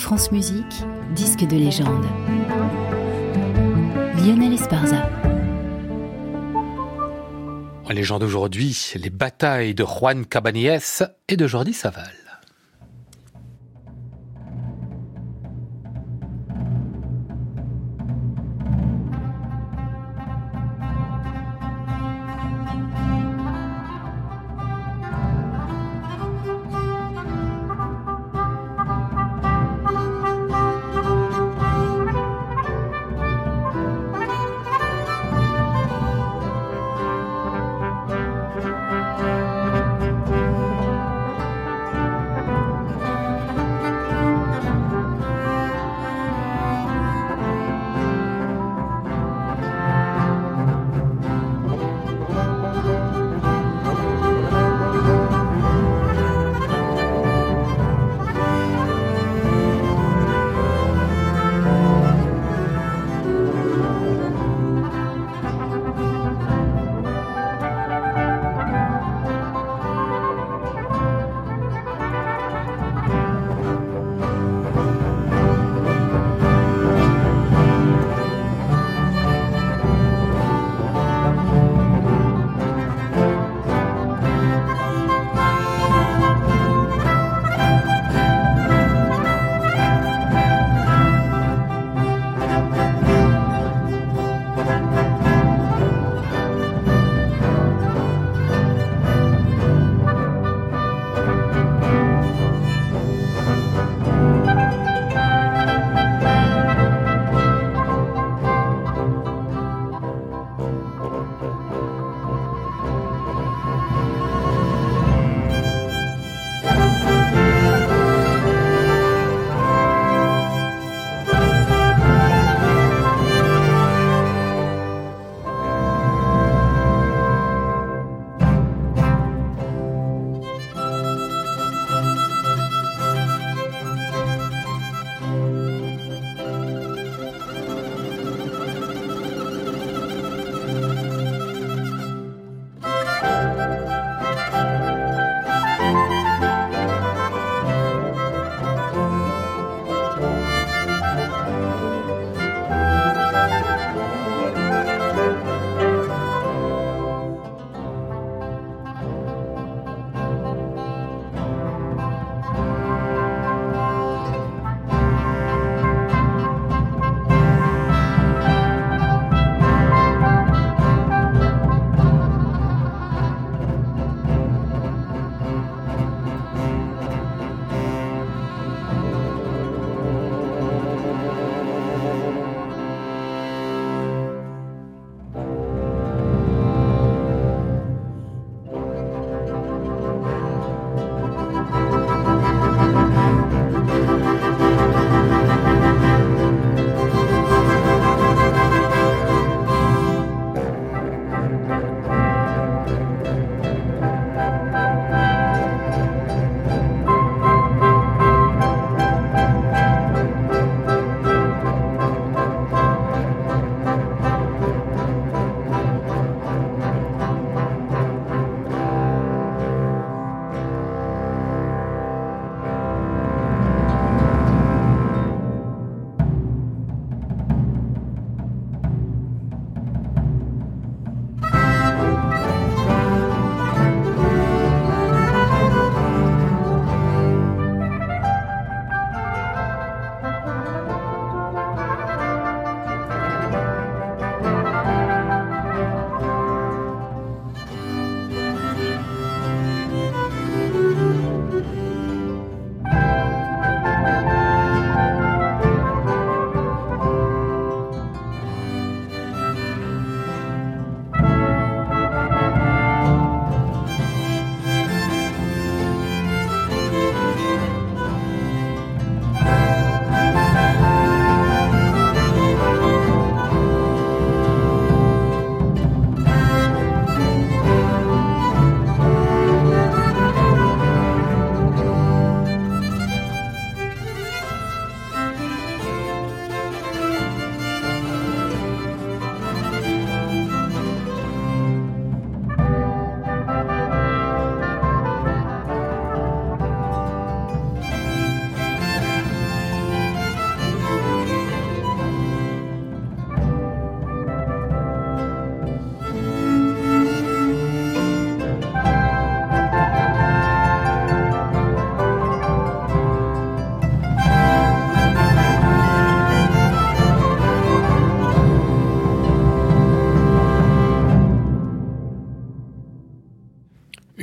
France Musique, disque de légende. Lionel Esparza. En légende aujourd'hui, les batailles de Juan Cabanilles et de Jordi Saval.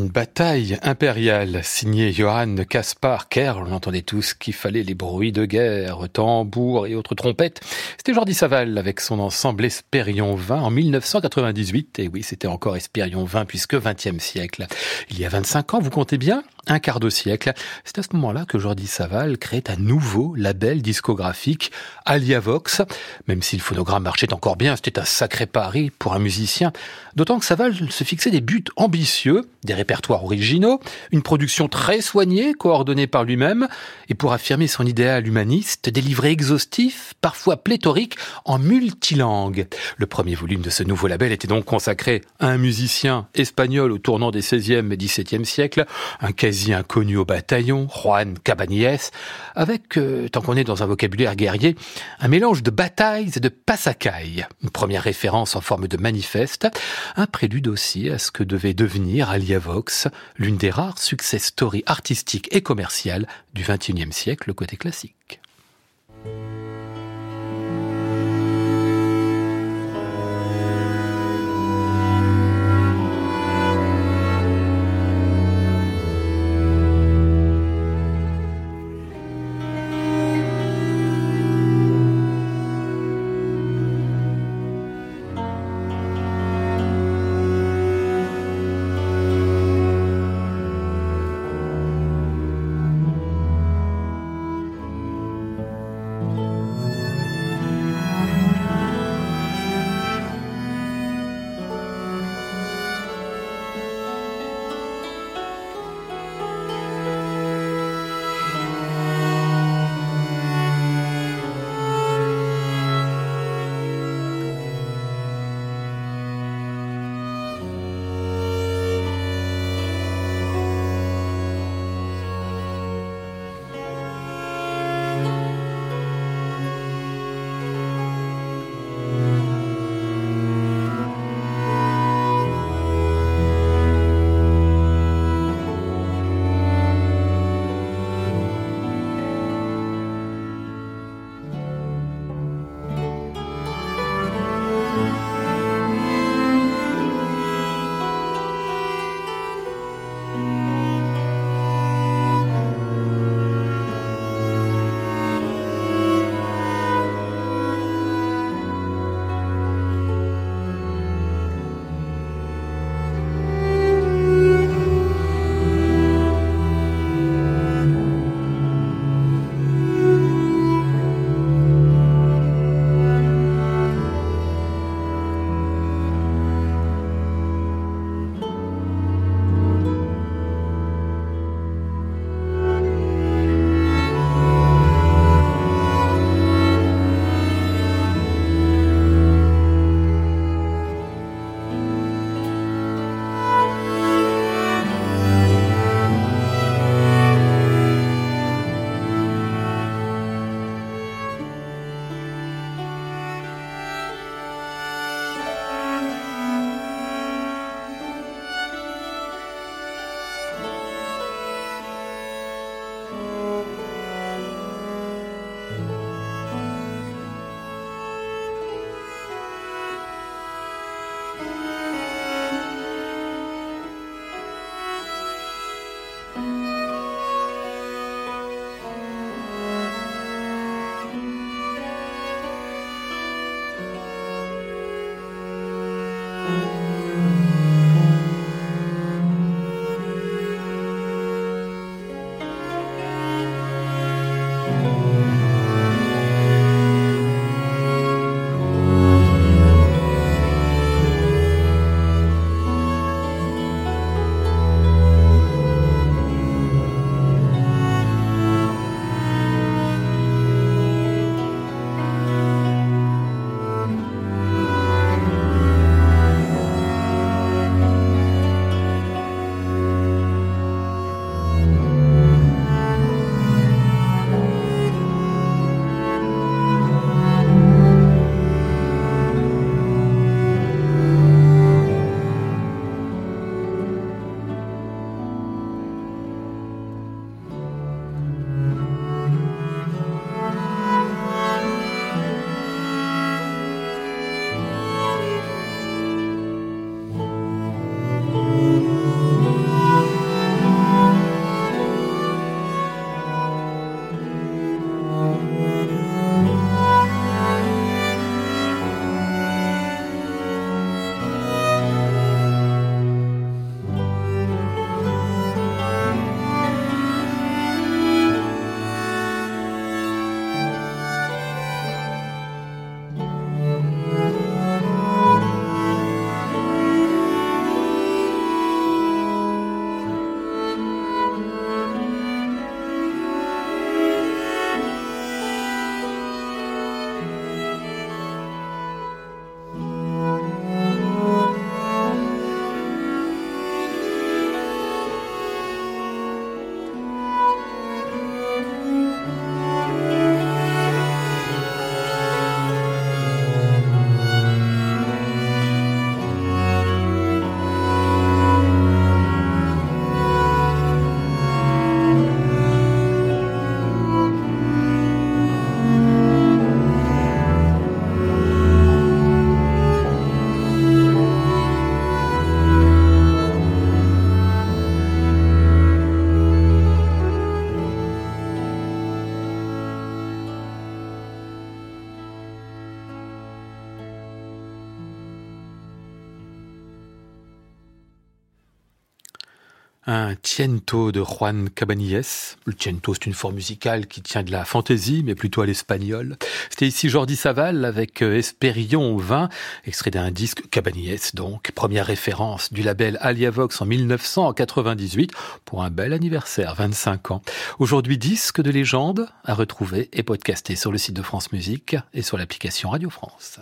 Bataille impériale, signé Johann Caspar Kerr. On entendait tous qu'il fallait les bruits de guerre, tambours et autres trompettes. C'était Jordi Saval avec son ensemble Espérion 20 en 1998. Et oui, c'était encore Espérion 20 puisque 20e siècle. Il y a 25 ans, vous comptez bien? Un quart de siècle. C'est à ce moment-là que Jordi Saval crée un nouveau label discographique, Aliavox. Même si le phonogramme marchait encore bien, c'était un sacré pari pour un musicien. D'autant que Saval se fixait des buts ambitieux, des répertoires originaux, une production très soignée, coordonnée par lui-même, et pour affirmer son idéal humaniste, des livrets exhaustifs, parfois pléthoriques, en multilangue. Le premier volume de ce nouveau label était donc consacré à un musicien espagnol au tournant des 16e et 17e siècles, un quasi inconnu au bataillon, Juan Cabanilles, avec, euh, tant qu'on est dans un vocabulaire guerrier, un mélange de batailles et de passacailles. Une première référence en forme de manifeste, un prélude aussi à ce que devait devenir Aliavox, l'une des rares success stories artistiques et commerciales du XXIe siècle côté classique. Tiento de Juan Cabanilles. Le tiento, c'est une forme musicale qui tient de la fantaisie, mais plutôt à l'espagnol. C'était ici Jordi Saval avec euh, Espérion 20, extrait d'un disque Cabanilles, donc. Première référence du label Aliavox en 1998 pour un bel anniversaire, 25 ans. Aujourd'hui, disque de légende à retrouver et podcasté sur le site de France Musique et sur l'application Radio France.